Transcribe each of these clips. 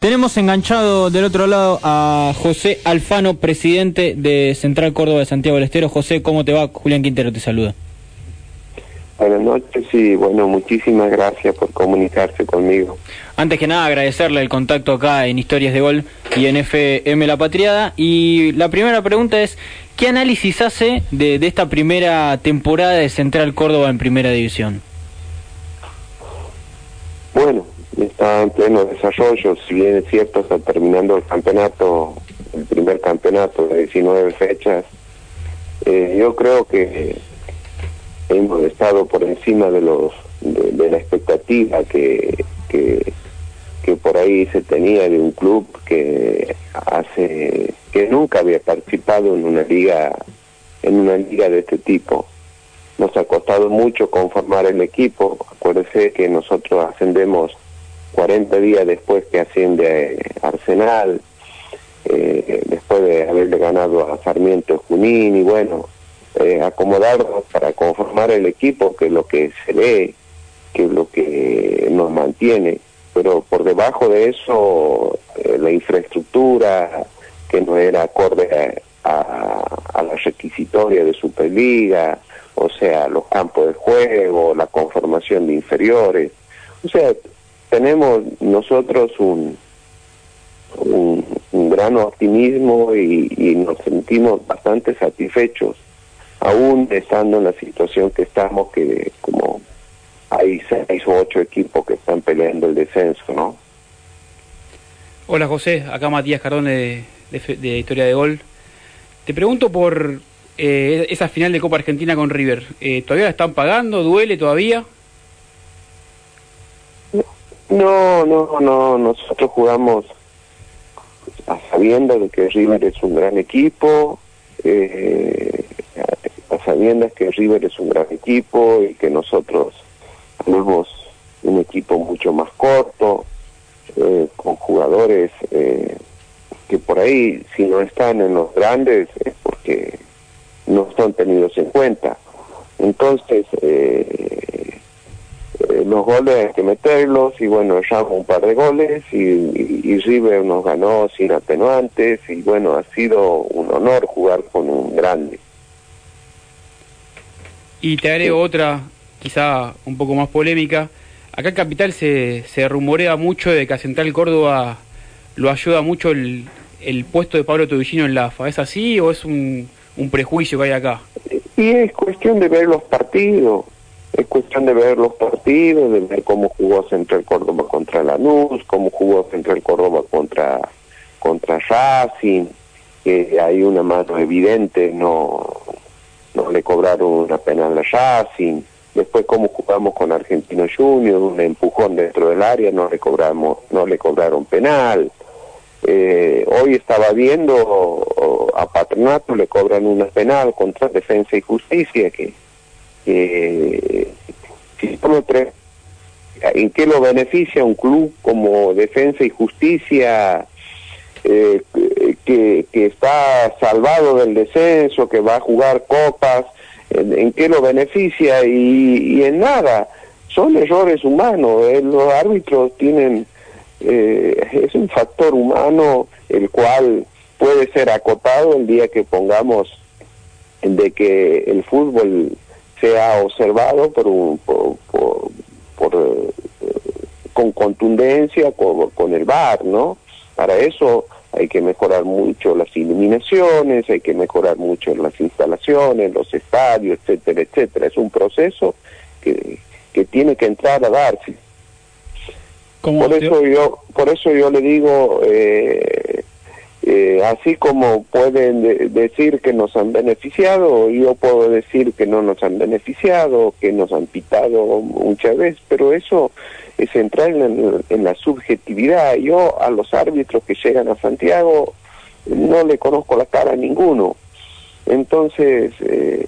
Tenemos enganchado del otro lado a José Alfano, presidente de Central Córdoba de Santiago del Estero. José, ¿cómo te va? Julián Quintero te saluda. Buenas noches y bueno, muchísimas gracias por comunicarse conmigo. Antes que nada, agradecerle el contacto acá en Historias de Gol y en FM La Patriada. Y la primera pregunta es, ¿qué análisis hace de, de esta primera temporada de Central Córdoba en Primera División? Bueno, está en pleno desarrollo, si bien es cierto, está terminando el campeonato, el primer campeonato de 19 fechas. Eh, yo creo que hemos estado por encima de los de, la expectativa que, que, que por ahí se tenía de un club que hace que nunca había participado en una liga en una liga de este tipo nos ha costado mucho conformar el equipo acuérdese que nosotros ascendemos 40 días después que asciende Arsenal, eh, después de haberle ganado a Sarmiento Junín y bueno, eh, acomodarnos para conformar el equipo, que es lo que se ve, que es lo que nos mantiene, pero por debajo de eso eh, la infraestructura que no era acorde a, a la requisitoria de Superliga, o sea, los campos de juego, la conformación de inferiores, o sea, tenemos nosotros un, un, gran optimismo y, nos sentimos bastante satisfechos, aún estando en la situación que estamos, que como hay seis o ocho equipos que están peleando el descenso, ¿no? Hola José, acá Matías Cardone de, Historia de Gol. Te pregunto por eh, esa final de Copa Argentina con River. Eh, ¿Todavía la están pagando? ¿Duele todavía? No, no, no, nosotros jugamos a sabiendas de que River es un gran equipo, eh, a sabiendas que River es un gran equipo y que nosotros tenemos un equipo mucho más corto, eh, con jugadores eh, que por ahí, si no están en los grandes, es porque no son tenidos en cuenta. Entonces, eh, eh, los goles hay que meterlos y bueno, llamo un par de goles y, y, River nos ganó sin atenuantes y bueno, ha sido un honor jugar con un grande. Y te agrego otra, quizá un poco más polémica. Acá en Capital se, se rumorea mucho de que a Central Córdoba lo ayuda mucho el, el puesto de Pablo Tobillino en la AFA. ¿Es así o es un, un prejuicio que hay acá? Y es cuestión de ver los partidos es cuestión de ver los partidos, de ver cómo jugó Central Córdoba contra Lanús, cómo jugó Central Córdoba contra contra Racing, que hay una mano evidente, no no le cobraron una penal a Racing, después cómo jugamos con Argentino Junior, un empujón dentro del área, no le cobramos, no le cobraron penal. Eh, hoy estaba viendo a Patronato le cobran una penal contra Defensa y Justicia que tres, ¿en qué lo beneficia un club como Defensa y Justicia eh, que, que está salvado del descenso, que va a jugar copas? ¿En, qué lo beneficia? Y, en nada, son errores humanos, eh, los árbitros tienen, eh, es un factor humano el cual puede ser acotado el día que pongamos de que el fútbol sea observado por, un, por, por, eh, con contundencia con, con el bar, ¿no? Para eso hay que mejorar mucho las iluminaciones, hay que mejorar mucho las instalaciones, los estadios, etcétera, etcétera. Es un proceso que, que tiene que entrar a darse. Por eso yo, por eso yo le digo, eh, eh, así como pueden decir que nos han beneficiado, yo puedo decir que no nos han beneficiado, que nos han pitado muchas veces, pero eso es entrar en, la subjetividad. Yo a los árbitros que llegan a Santiago no le conozco la cara a ninguno. Entonces, eh,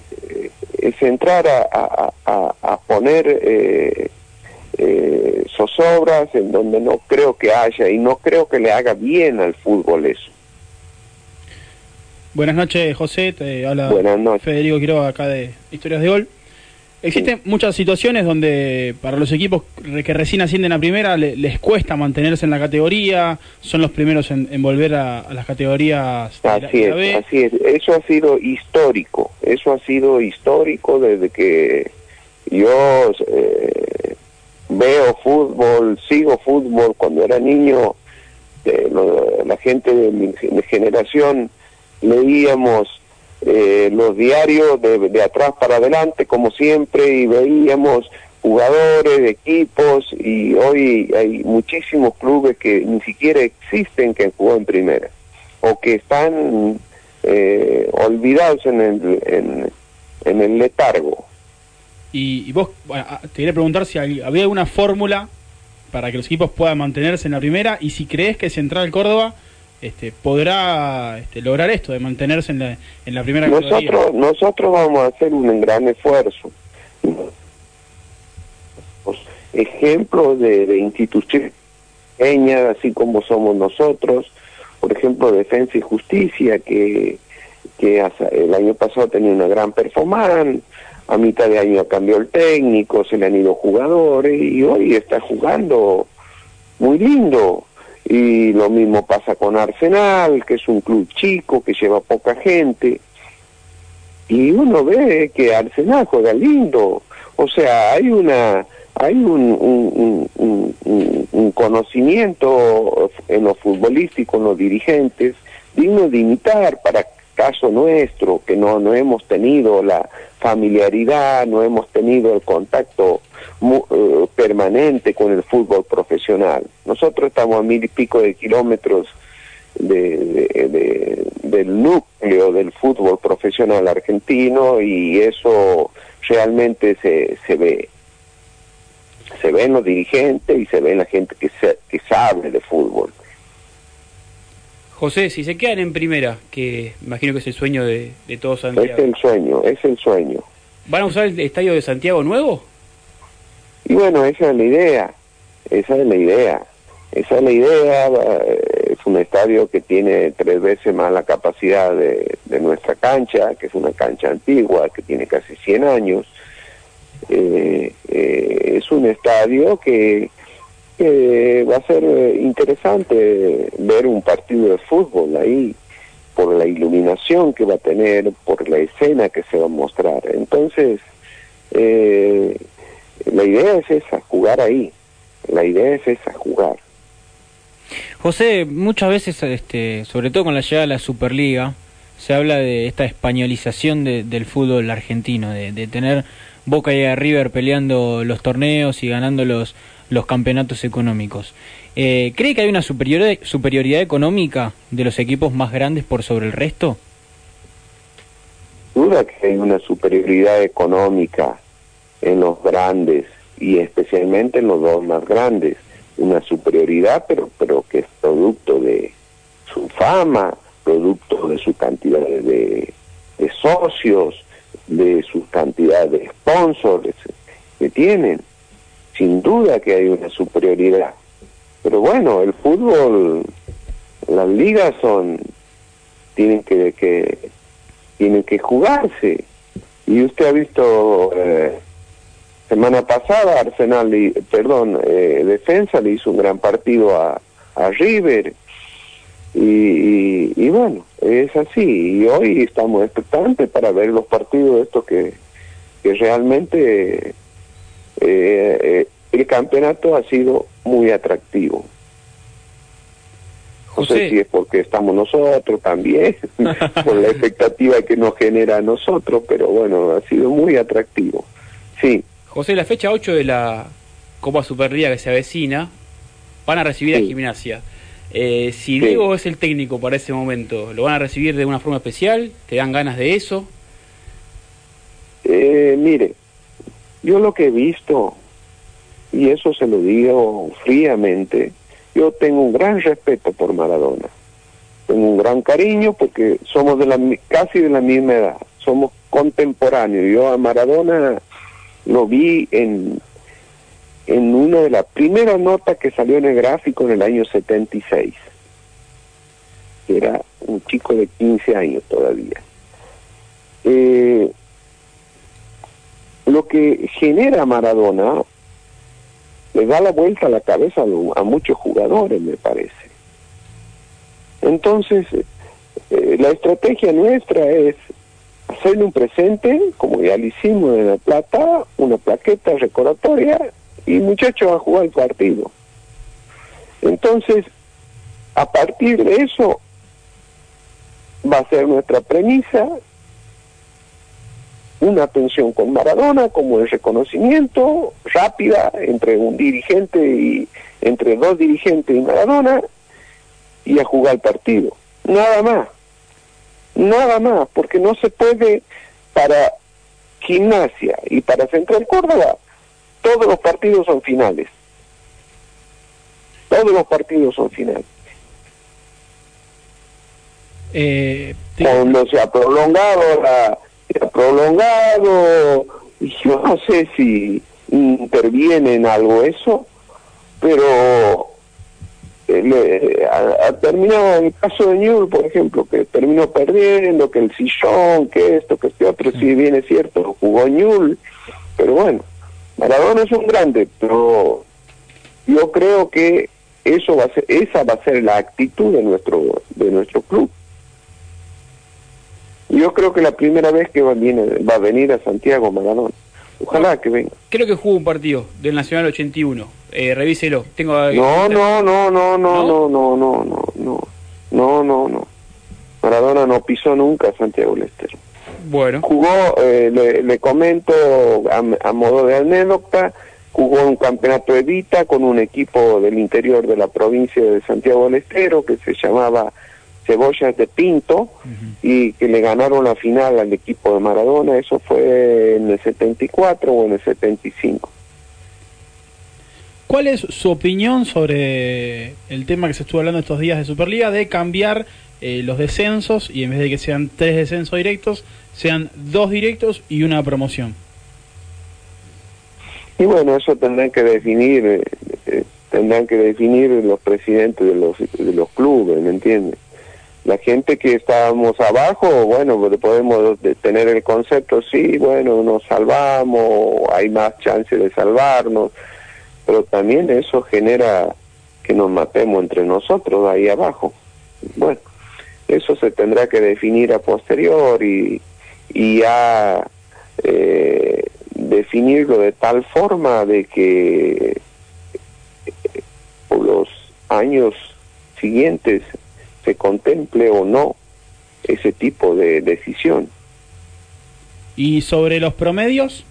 es entrar a, a, poner eh, eh, zozobras en donde no creo que haya y no creo que le haga bien al fútbol eso. Buenas noches, José. Te habla. Federico Quiroga acá de Historias de Gol. Existen muchas situaciones donde para los equipos que recién ascienden a primera les cuesta mantenerse en la categoría, son los primeros en, volver a, las categorías. así es, así es. Eso ha sido histórico, eso ha sido histórico desde que yo eh, veo fútbol, sigo fútbol. Cuando era niño, eh, la gente de mi generación leíamos eh, los diarios de, atrás para adelante, como siempre, y veíamos jugadores, equipos, y hoy hay muchísimos clubes que ni siquiera existen que jugado en primera, o que están eh, olvidados en el, en, el letargo. Y, vos, te quería preguntar si había alguna fórmula para que los equipos puedan mantenerse en la primera, y si crees que Central Córdoba este, podrá este, lograr esto de mantenerse en la, en la primera nosotros nosotros vamos a hacer un gran esfuerzo. Ejemplos de, de instituciones así como somos nosotros. Por ejemplo Defensa y Justicia que que el año pasado tenía una gran performance. A mitad de año cambió el técnico se le han ido jugadores y hoy está jugando muy lindo y lo mismo pasa con Arsenal, que es un club chico, que lleva poca gente. Y uno ve que Arsenal juega lindo. O sea, hay una hay un, un, un, conocimiento en lo futbolístico, en los dirigentes, digno de imitar para caso nuestro, que no, no hemos tenido la familiaridad, no hemos tenido el contacto eh, permanente con el fútbol profesional. Nosotros estamos a mil y pico de kilómetros de, del núcleo del fútbol profesional argentino y eso realmente se, se ve. Se ve en los dirigentes y se ve la gente que, que sabe de fútbol. José, si se quedan en primera, que imagino que es el sueño de, de todos Santiago. Es el sueño, es el sueño. ¿Van a usar el estadio de Santiago nuevo? Y bueno, esa es la idea, esa es la idea, esa es la idea, eh, es un estadio que tiene tres veces más la capacidad de, nuestra cancha, que es una cancha antigua, que tiene casi 100 años, eh, eh, es un estadio que, va a ser interesante ver un partido de fútbol ahí, por la iluminación que va a tener, por la escena que se va a mostrar. Entonces, eh, la idea es esa, jugar ahí. La idea es esa, jugar. José, muchas veces, este, sobre todo con la llegada de la Superliga, se habla de esta españolización del fútbol argentino, de, tener Boca y River peleando los torneos y ganando los, los campeonatos económicos. Eh, ¿Cree que hay una superioridad, superioridad económica de los equipos más grandes por sobre el resto? Duda que hay una superioridad económica en los grandes y especialmente en los dos más grandes, una superioridad, pero, pero que es producto de su fama, producto de su cantidad de, de socios, de su cantidad de sponsors que tienen. Sin duda que hay una superioridad. Pero bueno, el fútbol, las ligas son, tienen que, tienen que jugarse. Y usted ha visto eh, semana pasada Arsenal, perdón, eh, Defensa le hizo un gran partido a, a River y, bueno, es así. Y hoy estamos expectantes para ver los partidos estos que, que realmente eh, eh, el campeonato ha sido muy atractivo. No sé si es porque estamos nosotros también, por la expectativa que nos genera a nosotros, pero bueno, ha sido muy atractivo. Sí. José, la fecha 8 de la Copa Superliga que se avecina, van a recibir a Gimnasia. Eh, si Diego es el técnico para ese momento, ¿lo van a recibir de una forma especial? ¿Te dan ganas de eso? Eh, mire, yo lo que he visto, y eso se lo digo fríamente, yo tengo un gran respeto por Maradona. Tengo un gran cariño porque somos de la, casi de la misma edad, somos contemporáneos. Yo a Maradona lo vi en, en una de las primeras notas que salió en el gráfico en el año 76. Era un chico de 15 años todavía. Eh, lo que genera Maradona le da la vuelta a la cabeza a, muchos jugadores, me parece. Entonces, eh, la estrategia nuestra es hacerle un presente, como ya lo hicimos en La Plata, una plaqueta recordatoria y muchachos a jugar el partido. Entonces, a partir de eso, va a ser nuestra premisa una atención con Maradona como el reconocimiento rápida entre un dirigente y entre dos dirigentes y Maradona y a jugar el partido. Nada más. Nada más, porque no se puede para gimnasia y para Central Córdoba, todos los partidos son finales. Todos los partidos son finales. Eh, Cuando se ha prolongado la, prolongado, yo no sé si interviene en algo eso, pero eh, ha, terminado en el caso de Newell, por ejemplo, que terminó perdiendo, que el sillón, que esto, que este otro, si bien es cierto, jugó Newell, pero bueno, Maradona es un grande, pero yo creo que eso va a ser, esa va a ser la actitud de nuestro, de nuestro club. Yo creo que la primera vez que va, viene, va a venir a Santiago Maradona. Ojalá que venga. Creo que jugó un partido del Nacional 81. Eh, revíselo. Tengo no, no, no, no, no, no, no, no, no, no, no, no, no. Maradona no pisó nunca Santiago Lester. Bueno. Jugó, eh, le, comento a, modo de anécdota, jugó un campeonato de Vita con un equipo del interior de la provincia de Santiago del Estero que se llamaba Cebollas de Pinto y que le ganaron la final al equipo de Maradona, eso fue en el 74 o en el 75. ¿Cuál es su opinión sobre el tema que se estuvo hablando estos días de Superliga de cambiar eh, los descensos y en vez de que sean tres descensos directos, sean dos directos y una promoción? Y bueno, eso tendrán que definir, eh, eh, tendrán que definir los presidentes de los, de los clubes, ¿me entiendes? la gente que estábamos abajo, bueno, podemos tener el concepto, sí, bueno, nos salvamos, hay más chance de salvarnos, pero también eso genera que nos matemos entre nosotros ahí abajo. Bueno, eso se tendrá que definir a posterior y, ya eh, definirlo de tal forma de que eh, por los años siguientes se contemple o no ese tipo de decisión. ¿Y sobre los promedios?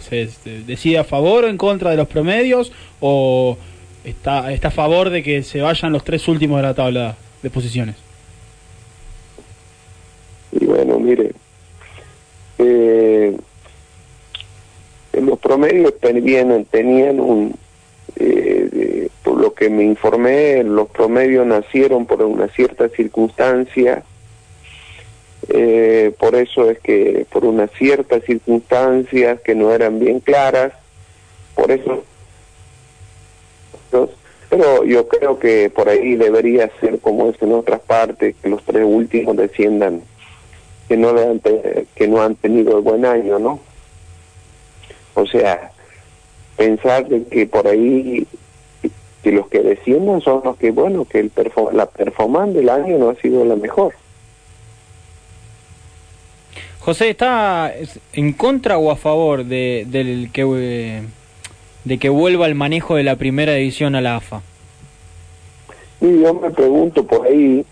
¿Se decide a favor o en contra de los promedios o está, está a favor de que se vayan los tres últimos de la tabla de posiciones? Y bueno, mire, eh, los promedios tenían, tenían un, eh, por lo que me informé, los promedios nacieron por una cierta circunstancia, eh, por eso es que por unas ciertas circunstancias que no eran bien claras, por eso, pero yo creo que por ahí debería ser como es en otras partes, que los tres últimos desciendan, que no, han, que no han tenido el buen año, ¿no? O sea, pensar de que por ahí que los que desciendan son los que, bueno, que el la performance del año no ha sido la mejor. José, ¿está en contra o a favor de, del que, de que vuelva el manejo de la primera división a la AFA? Y yo me pregunto por ahí,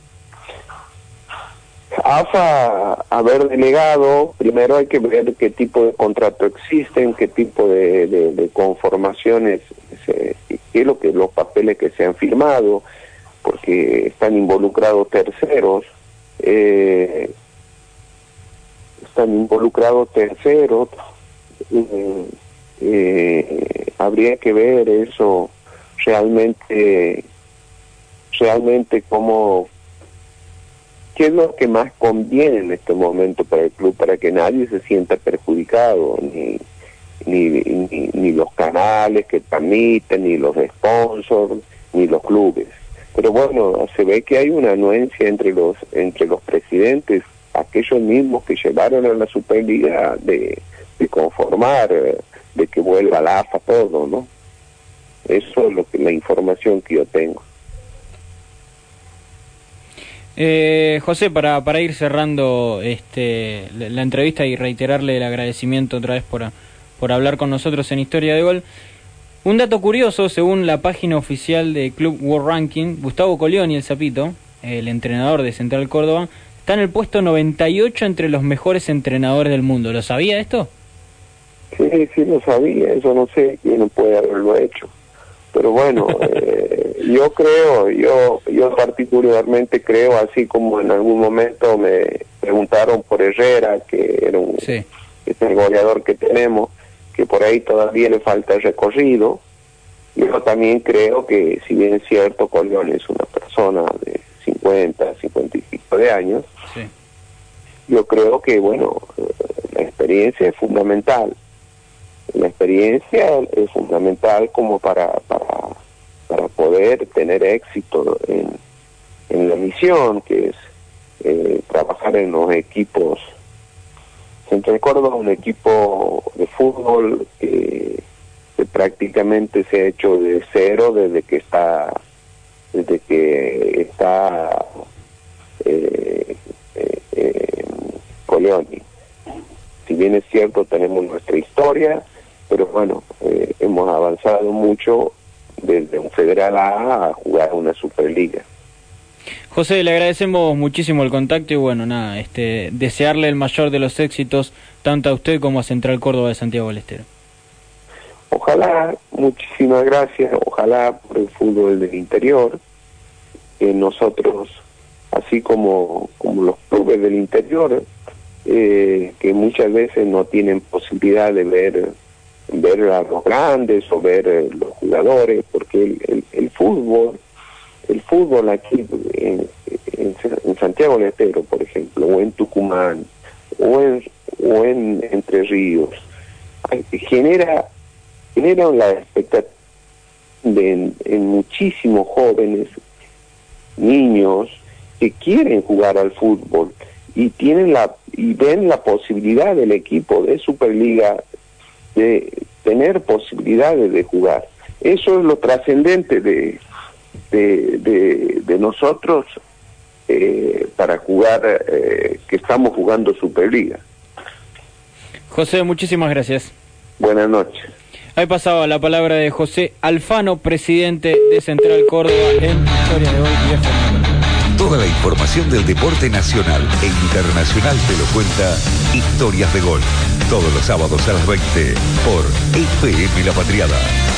AFA haber delegado, primero hay que ver qué tipo de contrato existen, qué tipo de, conformaciones, qué es lo que los papeles que se han firmado, porque están involucrados terceros, eh, están involucrados terceros, eh, eh, habría que ver eso realmente, realmente cómo qué es lo que más conviene en este momento para el club, para que nadie se sienta perjudicado, ni, ni, ni, los canales que transmiten, ni los sponsors, ni los clubes. Pero bueno, se ve que hay una anuencia entre los, entre los presidentes, aquellos mismos que llevaron a la Superliga de, conformar, de que vuelva la AFA, todo, ¿no? Eso es lo que la información que yo tengo. Eh, José, para, para ir cerrando este, la, entrevista y reiterarle el agradecimiento otra vez por, por hablar con nosotros en Historia de Gol. Un dato curioso, según la página oficial de Club World Ranking, Gustavo Colioni, el Zapito, el entrenador de Central Córdoba, está en el puesto 98 entre los mejores entrenadores del mundo. ¿Lo sabía esto? Sí, sí lo sabía, eso no sé quién puede haberlo hecho. Pero bueno, eh, yo creo, yo, yo particularmente creo, así como en algún momento me preguntaron por Herrera, que era un, es el goleador que tenemos, que por ahí todavía le falta el recorrido. Yo también creo que, si bien es cierto, Colón es una persona de 50, 55 de años, yo creo que, bueno, eh, la experiencia es fundamental la experiencia es fundamental como para, para, para poder tener éxito en, la misión, que es eh, trabajar en los equipos. Central Córdoba un equipo de fútbol que, prácticamente se ha hecho de cero desde que está desde que está eh, eh, Si bien es cierto, tenemos nuestra historia, pero bueno, eh, hemos avanzado mucho desde un Federal A a jugar una Superliga. José, le agradecemos muchísimo el contacto y bueno, nada, este, desearle el mayor de los éxitos tanto a usted como a Central Córdoba de Santiago del Estero. Ojalá, muchísimas gracias, ojalá por el fútbol del interior, que nosotros, así como, como los clubes del interior, eh, que muchas veces no tienen posibilidad de ver ver a los grandes o ver eh, los jugadores, porque el, el, fútbol, el fútbol aquí en, en, Santiago del Estero, por ejemplo, o en Tucumán, o en, o en Entre Ríos, genera, genera la expectativa de en muchísimos jóvenes, niños, que quieren jugar al fútbol y tienen la y ven la posibilidad del equipo de Superliga de tener posibilidades de jugar. Eso es lo trascendente de, de, de, nosotros eh, para jugar, eh, que estamos jugando Superliga. José, muchísimas gracias. Buenas noches. Ahí pasaba la palabra de José Alfano, presidente de Central Córdoba en Historia de hoy. Toda la información del deporte nacional e internacional te lo cuenta Historias de Gol. Todos los sábados a las 20 por FM La Patriada